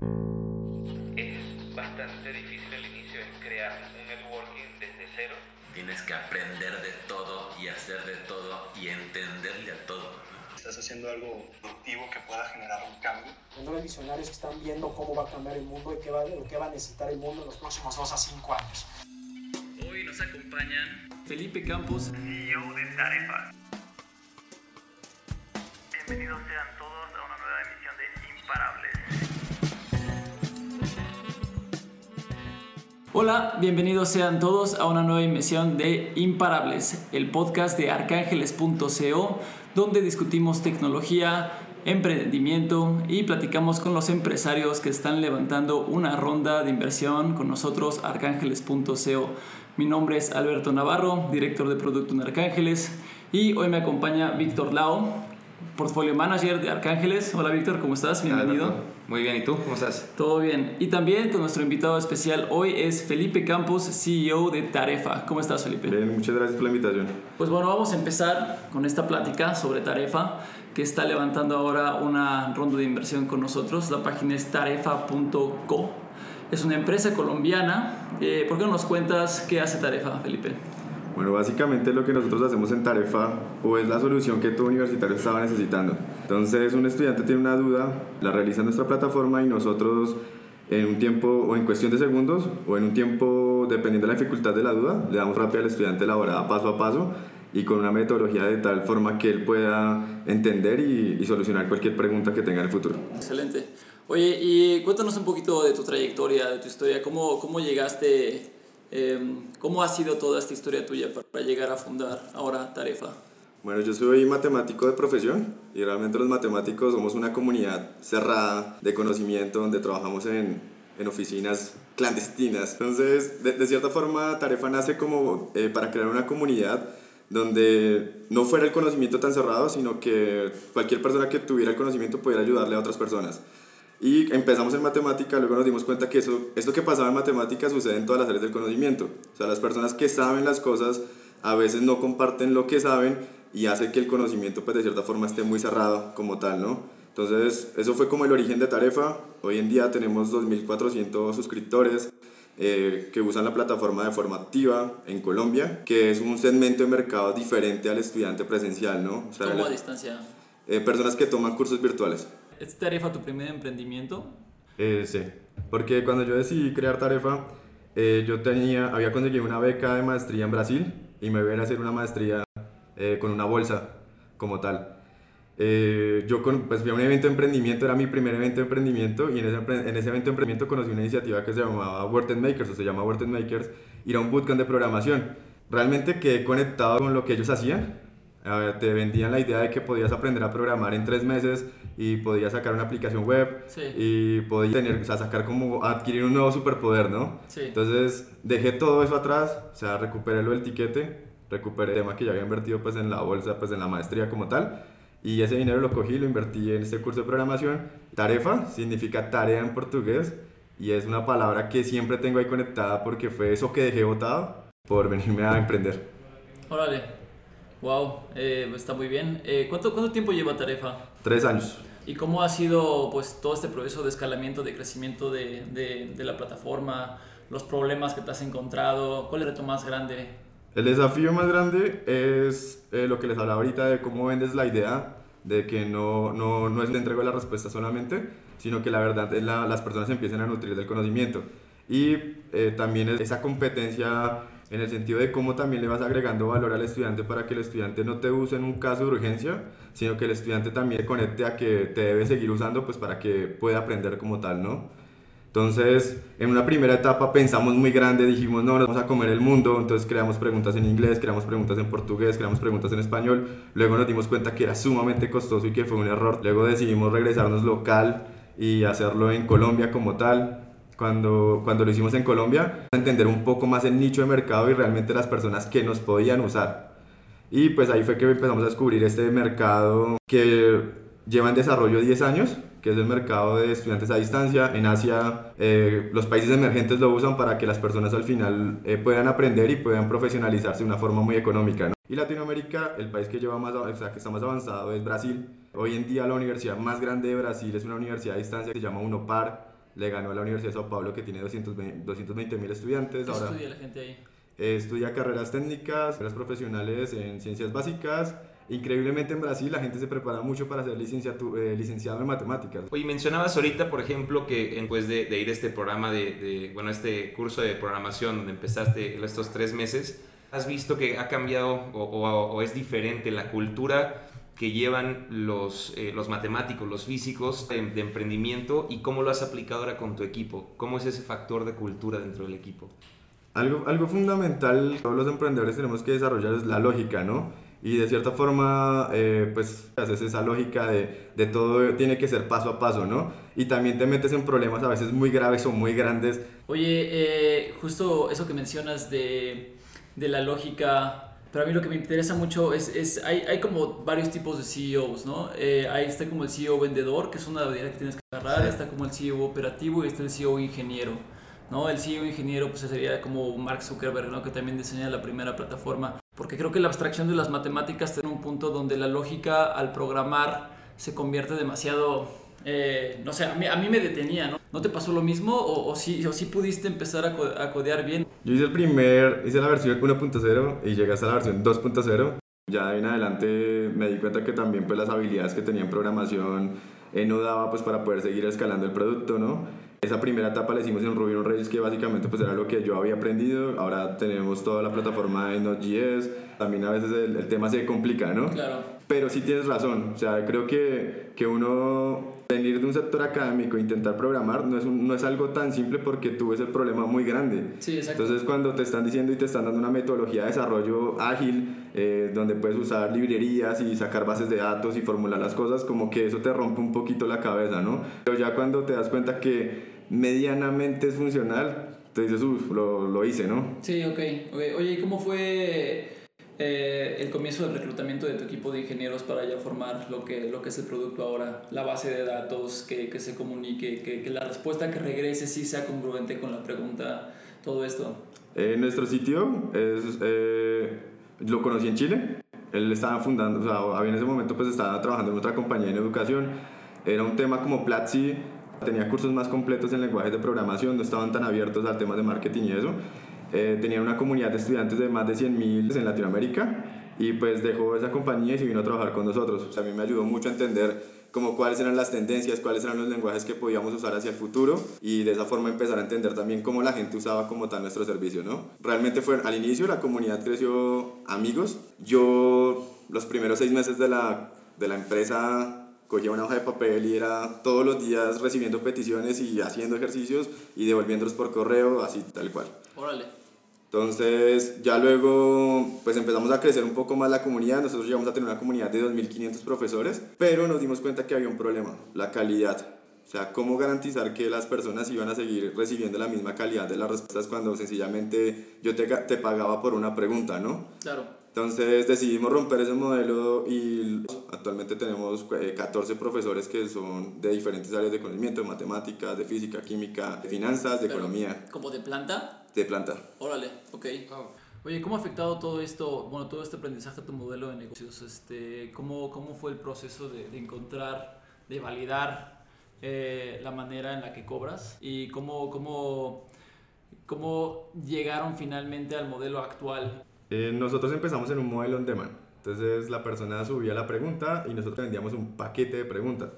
Es bastante difícil al inicio, es crear un networking desde cero. Tienes que aprender de todo y hacer de todo y entenderle a todo. Estás haciendo algo productivo que pueda generar un cambio. Hay visionarios que están viendo cómo va a cambiar el mundo y qué va, qué va a necesitar el mundo en los próximos 2 a 5 años. Hoy nos acompañan Felipe Campos, CEO de Tarefa. Bienvenidos sean Hola, bienvenidos sean todos a una nueva emisión de Imparables, el podcast de arcángeles.co, donde discutimos tecnología, emprendimiento y platicamos con los empresarios que están levantando una ronda de inversión con nosotros, arcángeles.co. Mi nombre es Alberto Navarro, director de producto en Arcángeles, y hoy me acompaña Víctor Lao, portfolio manager de Arcángeles. Hola Víctor, ¿cómo estás? Bienvenido. Muy bien, ¿y tú? ¿Cómo estás? Todo bien. Y también con nuestro invitado especial hoy es Felipe Campos, CEO de Tarefa. ¿Cómo estás, Felipe? Bien, muchas gracias por la invitación. Pues bueno, vamos a empezar con esta plática sobre Tarefa, que está levantando ahora una ronda de inversión con nosotros. La página es tarefa.co. Es una empresa colombiana. Eh, ¿Por qué no nos cuentas qué hace Tarefa, Felipe? Bueno, básicamente lo que nosotros hacemos en Tarefa o es la solución que todo universitario estaba necesitando. Entonces, un estudiante tiene una duda, la realiza en nuestra plataforma y nosotros en un tiempo o en cuestión de segundos o en un tiempo, dependiendo de la dificultad de la duda, le damos rápido al estudiante elaborada paso a paso y con una metodología de tal forma que él pueda entender y, y solucionar cualquier pregunta que tenga en el futuro. Excelente. Oye, y cuéntanos un poquito de tu trayectoria, de tu historia, cómo, cómo llegaste Em, ¿Cómo ha sido toda esta historia tuya para llegar a fundar ahora Tarefa? Bueno, yo soy matemático de profesión y realmente los matemáticos somos una comunidad cerrada de conocimiento donde trabajamos en, en oficinas clandestinas. Entonces, de, de, cierta forma, Tarefa nace como eh, para crear una comunidad donde no fuera el conocimiento tan cerrado, sino que cualquier persona que tuviera el conocimiento pudiera ayudarle a otras personas. Y empezamos en matemática, luego nos dimos cuenta que eso, esto que pasaba en matemática sucede en todas las áreas del conocimiento. O sea, las personas que saben las cosas a veces no comparten lo que saben y hace que el conocimiento pues de cierta forma esté muy cerrado como tal, ¿no? Entonces, eso fue como el origen de Tarefa. Hoy en día tenemos 2.400 suscriptores eh, que usan la plataforma de forma activa en Colombia, que es un segmento de mercado diferente al estudiante presencial, ¿no? O sea, ¿Cómo a distancia? Eh, personas que toman cursos virtuales. ¿Es Tarefa tu primer emprendimiento? Eh, sí, porque cuando yo decidí crear Tarefa, eh, yo tenía, había conseguido una beca de maestría en Brasil y me iban a hacer una maestría eh, con una bolsa como tal. Eh, yo con, pues fui a un evento de emprendimiento, era mi primer evento de emprendimiento y en ese, en evento de emprendimiento conocí una iniciativa que se llamaba Word Makers o se llama Word Makers y era un bootcamp de programación. Realmente quedé conectado con lo que ellos hacían te vendían la idea de que podías aprender a programar en tres meses y podías sacar una aplicación web y podías tener, o sea, sacar como adquirir un nuevo superpoder, ¿no? Sí. Entonces dejé todo eso atrás, o sea, recuperé lo del tiquete, recuperé el tema que ya había invertido pues en la bolsa, pues en la maestría como tal y ese dinero lo cogí lo invertí en este curso de programación. Tarefa significa tarea en portugués y es una palabra que siempre tengo ahí conectada porque fue eso que dejé botado por venirme a emprender. Órale. Wow, eh, está muy bien. Eh, ¿cuánto, ¿Cuánto tiempo lleva Tarefa? Tres años. ¿Y cómo ha sido pues, todo este proceso de escalamiento, de crecimiento de, de, de la plataforma? ¿Los problemas que te has encontrado? ¿Cuál es el reto más grande? El desafío más grande es eh, lo que les hablaba ahorita de cómo vendes la idea, de que no, no, no es le entrego la respuesta solamente, sino que la verdad es la, las personas empiecen a nutrir del conocimiento. Y eh, también es esa competencia en el sentido de cómo también le vas agregando valor al estudiante para que el estudiante no te use en un caso de urgencia, sino que el estudiante también conecte a que te debe seguir usando pues para que pueda aprender como tal, ¿no? Entonces, en una primera etapa pensamos muy grande, dijimos, no, nos vamos a comer el mundo, entonces creamos preguntas en inglés, creamos preguntas en portugués, creamos preguntas en español, luego nos dimos cuenta que era sumamente costoso y que fue un error, luego decidimos regresarnos local y hacerlo en Colombia como tal, cuando, cuando lo hicimos en Colombia, entender un poco más el nicho de mercado y realmente las personas que nos podían usar. Y pues ahí fue que empezamos a descubrir este mercado que lleva en desarrollo 10 años, que es el mercado de estudiantes a distancia. En Asia eh, los países emergentes lo usan para que las personas al final eh, puedan aprender y puedan profesionalizarse de una forma muy económica. ¿no? Y Latinoamérica, el país que, lleva más, o sea, que está más avanzado es Brasil. Hoy en día la universidad más grande de Brasil es una universidad a distancia que se llama UNOPAR le ganó a la Universidad de Sao Paulo que tiene 220 mil estudiantes. ¿Qué Ahora estudia la gente ahí? eh, estudia carreras técnicas, carreras profesionales en ciencias básicas. Increíblemente en Brasil la gente se prepara mucho para ser eh, licenciado en matemáticas. Oye, mencionabas ahorita, por ejemplo, que después de, de ir a este programa de, de, bueno, este curso de programación donde empezaste estos tres meses, has visto que ha cambiado o, o- o es diferente la cultura que llevan los, eh, los matemáticos, los físicos de, de emprendimiento y cómo lo has aplicado ahora con tu equipo. ¿Cómo es ese factor de cultura dentro del equipo? Algo, algo fundamental todos los emprendedores tenemos que desarrollar es la lógica, ¿no? Y de cierta forma, eh, pues haces esa lógica de, de todo tiene que ser paso a paso, ¿no? Y también te metes en problemas a veces muy graves o muy grandes. Oye, eh, justo eso que mencionas de, de la lógica, pero a mí lo que me interesa mucho es, es hay, hay como varios tipos de CEOs, ¿no? Eh, ahí está como el CEO vendedor, que es una habilidad que tienes que agarrar, está como el CEO operativo y está el CEO ingeniero. ¿no? El CEO ingeniero pues sería como Mark Zuckerberg, ¿no? que también diseña la primera plataforma. Porque creo que la abstracción de las matemáticas tiene un punto donde la lógica al programar se convierte demasiado... eh, no sé, a mí, a mí me detenía, ¿no? ¿No te pasó lo mismo o, o, sí, o sí pudiste empezar a, co a codear bien? Yo hice el primer, hice la versión 1.0 y llegué hasta la versión 2.0. Ya en adelante me di cuenta que también pues las habilidades que tenía en programación eh, no daba pues para poder seguir escalando el producto, ¿no? Esa primera etapa la hicimos en Ruby on Rails, que básicamente pues era lo que yo había aprendido. Ahora tenemos toda la plataforma de Node.js. También a veces el, el tema se complica, ¿no? Claro. Pero sí tienes razón. O sea, creo que, que uno venir de un sector académico e intentar programar no es, un- no es algo tan simple porque tú ves el problema muy grande. Sí, exacto. Entonces cuando te están diciendo y te están dando una metodología de desarrollo ágil, eh, donde puedes usar librerías y sacar bases de datos y formular las cosas, como que eso te rompe un poquito la cabeza, ¿no? Pero ya cuando te das cuenta que medianamente es funcional, te dices, uff, lo, lo hice, ¿no? Sí, ok. okay. Oye, ¿y cómo fue eh, el comienzo del reclutamiento de tu equipo de ingenieros para ya formar lo que, lo que es el producto ahora? La base de datos, que, que se comunique, que, que la respuesta que regrese sí sea congruente con la pregunta, todo esto. Eh, nuestro sitio es, eh, lo conocí en Chile. Él estaba fundando, o sea, en ese momento pues estaba trabajando en otra compañía en educación. Era un tema como Platzi, tenía cursos más completos en lenguajes de programación, no estaban tan abiertos al tema de marketing y eso. Eh, tenía una comunidad de estudiantes de más de 100.000 en Latinoamérica y pues dejó esa compañía y se vino a trabajar con nosotros. O sea, a mí me ayudó mucho a entender como cuáles eran las tendencias, cuáles eran los lenguajes que podíamos usar hacia el futuro y de esa forma empezar a entender también cómo la gente usaba como tal nuestro servicio, ¿no? Realmente fue al inicio la comunidad creció amigos. Yo los primeros seis meses de la, de la empresa cogía una hoja de papel y era todos los días recibiendo peticiones y haciendo ejercicios y devolviéndolos por correo, así tal cual. Órale. Entonces, ya luego, pues empezamos a crecer un poco más la comunidad. Nosotros llegamos a tener una comunidad de 2.500 profesores, pero nos dimos cuenta que había un problema, la calidad. O sea, cómo garantizar que las personas iban a seguir recibiendo la misma calidad de las respuestas cuando sencillamente yo te, te pagaba por una pregunta, ¿no? Claro. Entonces decidimos romper ese modelo y actualmente tenemos eh, 14 profesores que son de diferentes áreas de conocimiento, de matemáticas, de física, química, de finanzas, de Pero, economía, ¿Como de planta? De planta. Órale, ok. Oye, ¿cómo ha afectado todo esto, bueno, todo este aprendizaje a tu modelo de negocios? Este, ¿cómo, ¿Cómo fue el proceso de, de encontrar, de validar eh, la manera en la que cobras? ¿Y cómo, cómo, cómo llegaron finalmente al modelo actual? Eh, nosotros empezamos en un modelo on demand. Entonces la persona subía la pregunta y nosotros vendíamos un paquete de preguntas.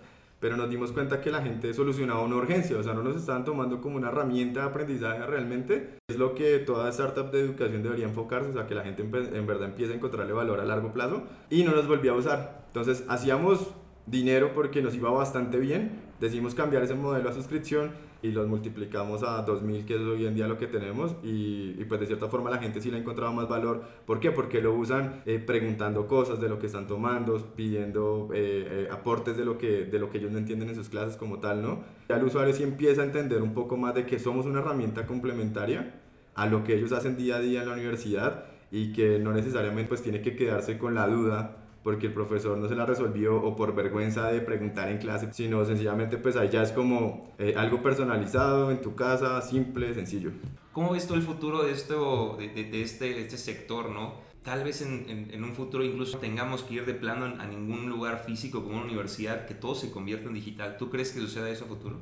Pero nos dimos cuenta que la gente solucionaba una urgencia, o sea, no nos estaban tomando como una herramienta de aprendizaje realmente. Es lo que toda startup de educación debería enfocarse, o sea, que la gente en verdad empiece a encontrarle valor a largo plazo y no nos volvía a usar. Entonces hacíamos dinero porque nos iba bastante bien, decidimos cambiar ese modelo a suscripción y los multiplicamos a 2000, que es hoy en día lo que tenemos, y, y pues de cierta forma la gente sí le ha encontrado más valor. ¿Por qué? Porque lo usan eh, preguntando cosas de lo que están tomando, pidiendo eh, eh, aportes de lo, que, de lo que ellos no entienden en sus clases como tal, ¿no? Ya el usuario sí empieza a entender un poco más de que somos una herramienta complementaria a lo que ellos hacen día a día en la universidad y que no necesariamente pues tiene que quedarse con la duda porque el profesor no se la resolvió o por vergüenza de preguntar en clase, sino sencillamente pues ahí ya es como eh, algo personalizado en tu casa, simple, sencillo. ¿Cómo ves tú el futuro de, esto, de, de- de este, de este sector, no? Tal vez en, en- en un futuro incluso tengamos que ir de plano a ningún lugar físico como una universidad, que todo se convierta en digital. ¿Tú crees que suceda eso a futuro?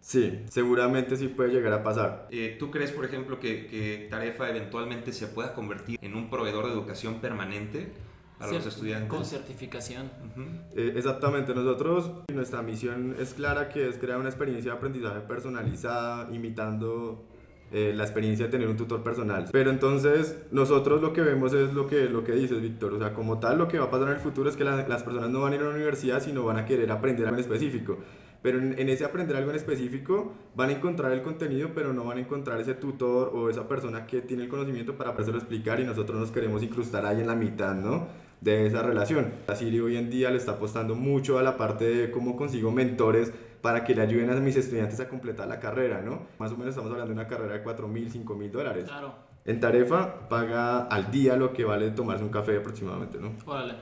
Sí, seguramente sí puede llegar a pasar. Eh, ¿Tú crees, por ejemplo, que, que Tarefa eventualmente se pueda convertir en un proveedor de educación permanente para los Cer- estudiantes? Con certificación. Ujú. Eh, exactamente, nosotros, nuestra misión es clara que es crear una experiencia de aprendizaje personalizada, imitando eh, la experiencia de tener un tutor personal. Pero entonces nosotros lo que vemos es lo que, lo que dices, Víctor, o sea, como tal lo que va a pasar en el futuro es que la- las personas no van a ir a la universidad, sino van a querer aprender algo en específico. Pero en, en ese aprender algo en específico van a encontrar el contenido, pero no van a encontrar ese tutor o esa persona que tiene el conocimiento para podérselo explicar y nosotros nos queremos incrustar ahí en la mitad, ¿no? De esa relación. La Siri hoy en día le está apostando mucho a la parte de cómo consigo mentores para que le ayuden a mis estudiantes a completar la carrera, ¿no? Más o menos estamos hablando de una carrera de 4 mil, 5 mil dólares. Claro. En Tarefa paga al día lo que vale tomarse un café aproximadamente, ¿no? Órale.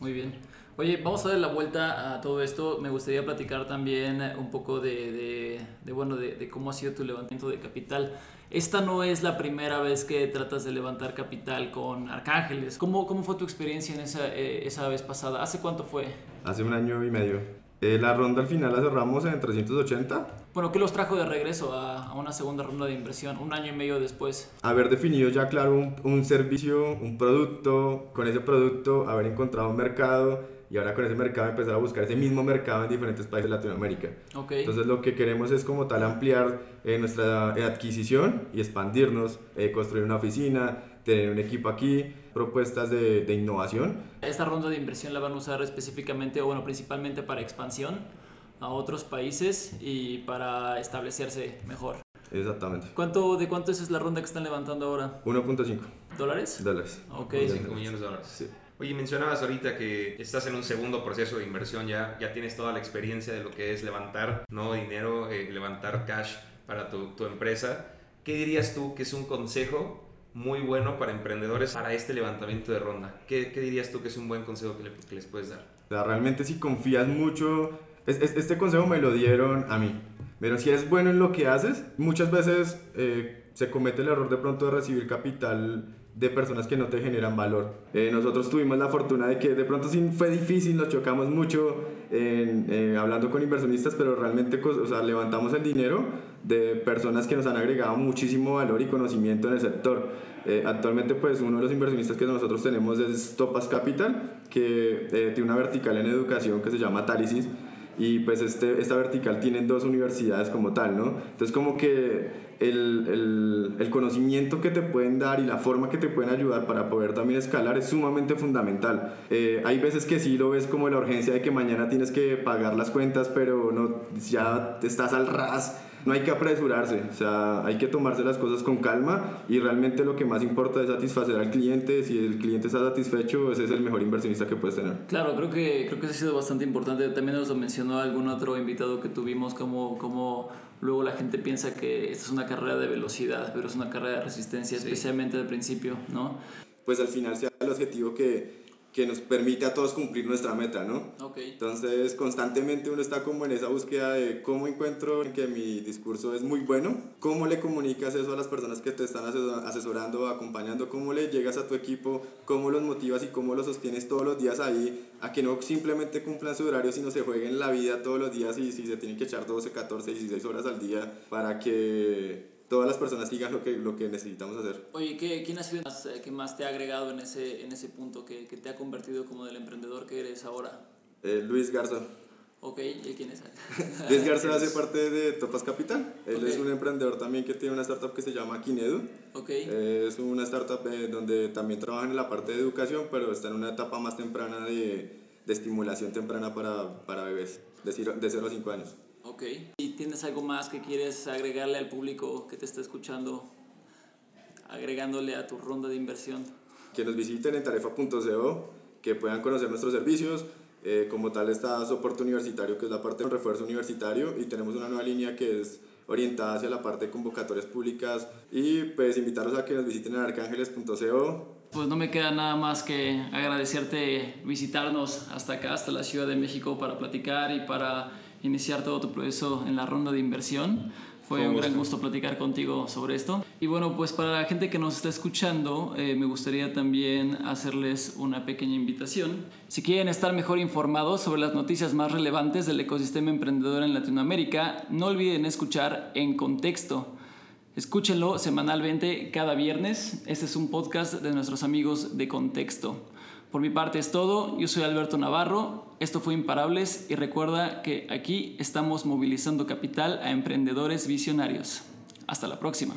Muy bien. Oye, vamos a darle la vuelta a todo esto. Me gustaría platicar también un poco de, de- de, bueno, de, de cómo ha sido tu levantamiento de capital. Esta no es la primera vez que tratas de levantar capital con Arcángeles. ¿Cómo, cómo fue tu experiencia en esa, eh, esa vez pasada? ¿Hace cuánto fue? Hace un año y medio. Eh, la ronda al final la cerramos en 380. Bueno, ¿qué los trajo de regreso a, a una segunda ronda de inversión un año y medio después? Haber definido ya claro un, un servicio, un producto, con ese producto haber encontrado un mercado y ahora con ese mercado empezar a buscar ese mismo mercado en diferentes países de Latinoamérica. Ok. Entonces lo que queremos es como tal ampliar eh, nuestra adquisición y expandirnos, eh, construir una oficina, tener un equipo aquí, propuestas de, de innovación. Esta ronda de inversión la van a usar específicamente, o bueno, principalmente para expansión a otros países y para establecerse mejor. Exactamente. ¿Cuánto, ¿De cuánto es la ronda que están levantando ahora? 1.5 ¿Dólares? dólares. Ok. 5 millones de dólares. Sí. Oye, mencionabas ahorita que estás en un segundo proceso de inversión, ya, ya tienes toda la experiencia de lo que es levantar nuevo dinero, eh, levantar cash para tu, tu empresa. ¿Qué dirías tú que es un consejo muy bueno para emprendedores para este levantamiento de ronda? ¿Qué, qué dirías tú que es un buen consejo que, le- que les puedes dar? O sea, realmente si confías mucho, es- es- este consejo me lo dieron a mí. Pero si eres bueno en lo que haces, muchas veces eh, se comete el error de pronto de recibir capital de personas que no te generan valor. Eh, nosotros tuvimos la fortuna de que de pronto sí fue difícil, nos chocamos mucho en, eh, hablando con inversionistas, pero realmente o sea, levantamos el dinero de personas que nos han agregado muchísimo valor y conocimiento en el sector. Eh, actualmente pues uno de los inversionistas que nosotros tenemos es Topas Capital, que tiene una vertical en educación que se llama Talisis y pues este, esta vertical tiene dos universidades como tal, ¿no? Entonces como que el, el, el conocimiento que te pueden dar y la forma que te pueden ayudar para poder también escalar es sumamente fundamental. Eh, hay veces que sí lo ves como la urgencia de que mañana tienes que pagar las cuentas, pero no, ya estás al ras. No hay que apresurarse, o sea, hay que tomarse las cosas con calma y realmente lo que más importa es satisfacer al cliente. Si el cliente está satisfecho, ese es el mejor inversionista que puedes tener. Claro, creo que, creo que eso ha sido bastante importante. También nos lo mencionó algún otro invitado que tuvimos, como, como luego la gente piensa que esta es una carrera de velocidad, pero es una carrera de resistencia, especialmente al principio, ¿no? Pues al final sea el objetivo que, que nos permite a todos cumplir nuestra meta, ¿no? Ok. Entonces, constantemente uno está como en esa búsqueda de cómo encuentro que mi discurso es muy bueno, cómo le comunicas eso a las personas que te están aseso- asesorando, acompañando, cómo le llegas a tu equipo, cómo los motivas y cómo los sostienes todos los días ahí, a que no simplemente cumplan su horario, sino se jueguen la vida todos los días y si se tienen que echar 12, 14, 16 horas al día para que todas las personas sigan lo que, lo que necesitamos hacer. Oye, ¿qué, ¿quién ha sido más, eh, que más te ha agregado en ese, en ese punto, que, que te ha convertido como del emprendedor que eres ahora? Eh, Luis Garza. Ok, ¿y quién es? Luis Garza hace parte de Topas Capital. Él Ok. es un emprendedor también que tiene una startup que se llama Kinedu. Ok, Es una startup eh, donde también trabajan en la parte de educación, pero está en una etapa más temprana de, de estimulación temprana para, para bebés, de 0 de cero a 5 años. Ok. ¿Y tienes algo más que quieres agregarle al público que te está escuchando, agregándole a tu ronda de inversión? Que nos visiten en tarefa.co, que puedan conocer nuestros servicios. Eh, como tal está soporte universitario, que es la parte de refuerzo universitario, y tenemos una nueva línea que es orientada hacia la parte de convocatorias públicas y pues invitarlos a que nos visiten en arcángeles.co Pues no me queda nada más que agradecerte visitarnos hasta acá, hasta la Ciudad de México, para platicar y para iniciar todo tu proceso en la ronda de inversión. Fue un gran gusto. gusto platicar contigo sobre esto. Y bueno, pues para la gente que nos está escuchando, eh, me gustaría también hacerles una pequeña invitación. Si quieren estar mejor informados sobre las noticias más relevantes del ecosistema emprendedor en Latinoamérica, no olviden escuchar En Contexto. Escúchenlo semanalmente cada viernes. Este es un podcast de nuestros amigos de Contexto. Por mi parte es todo. Yo soy Alberto Navarro. Esto fue Imparables y recuerda que aquí estamos movilizando capital a emprendedores visionarios. Hasta la próxima.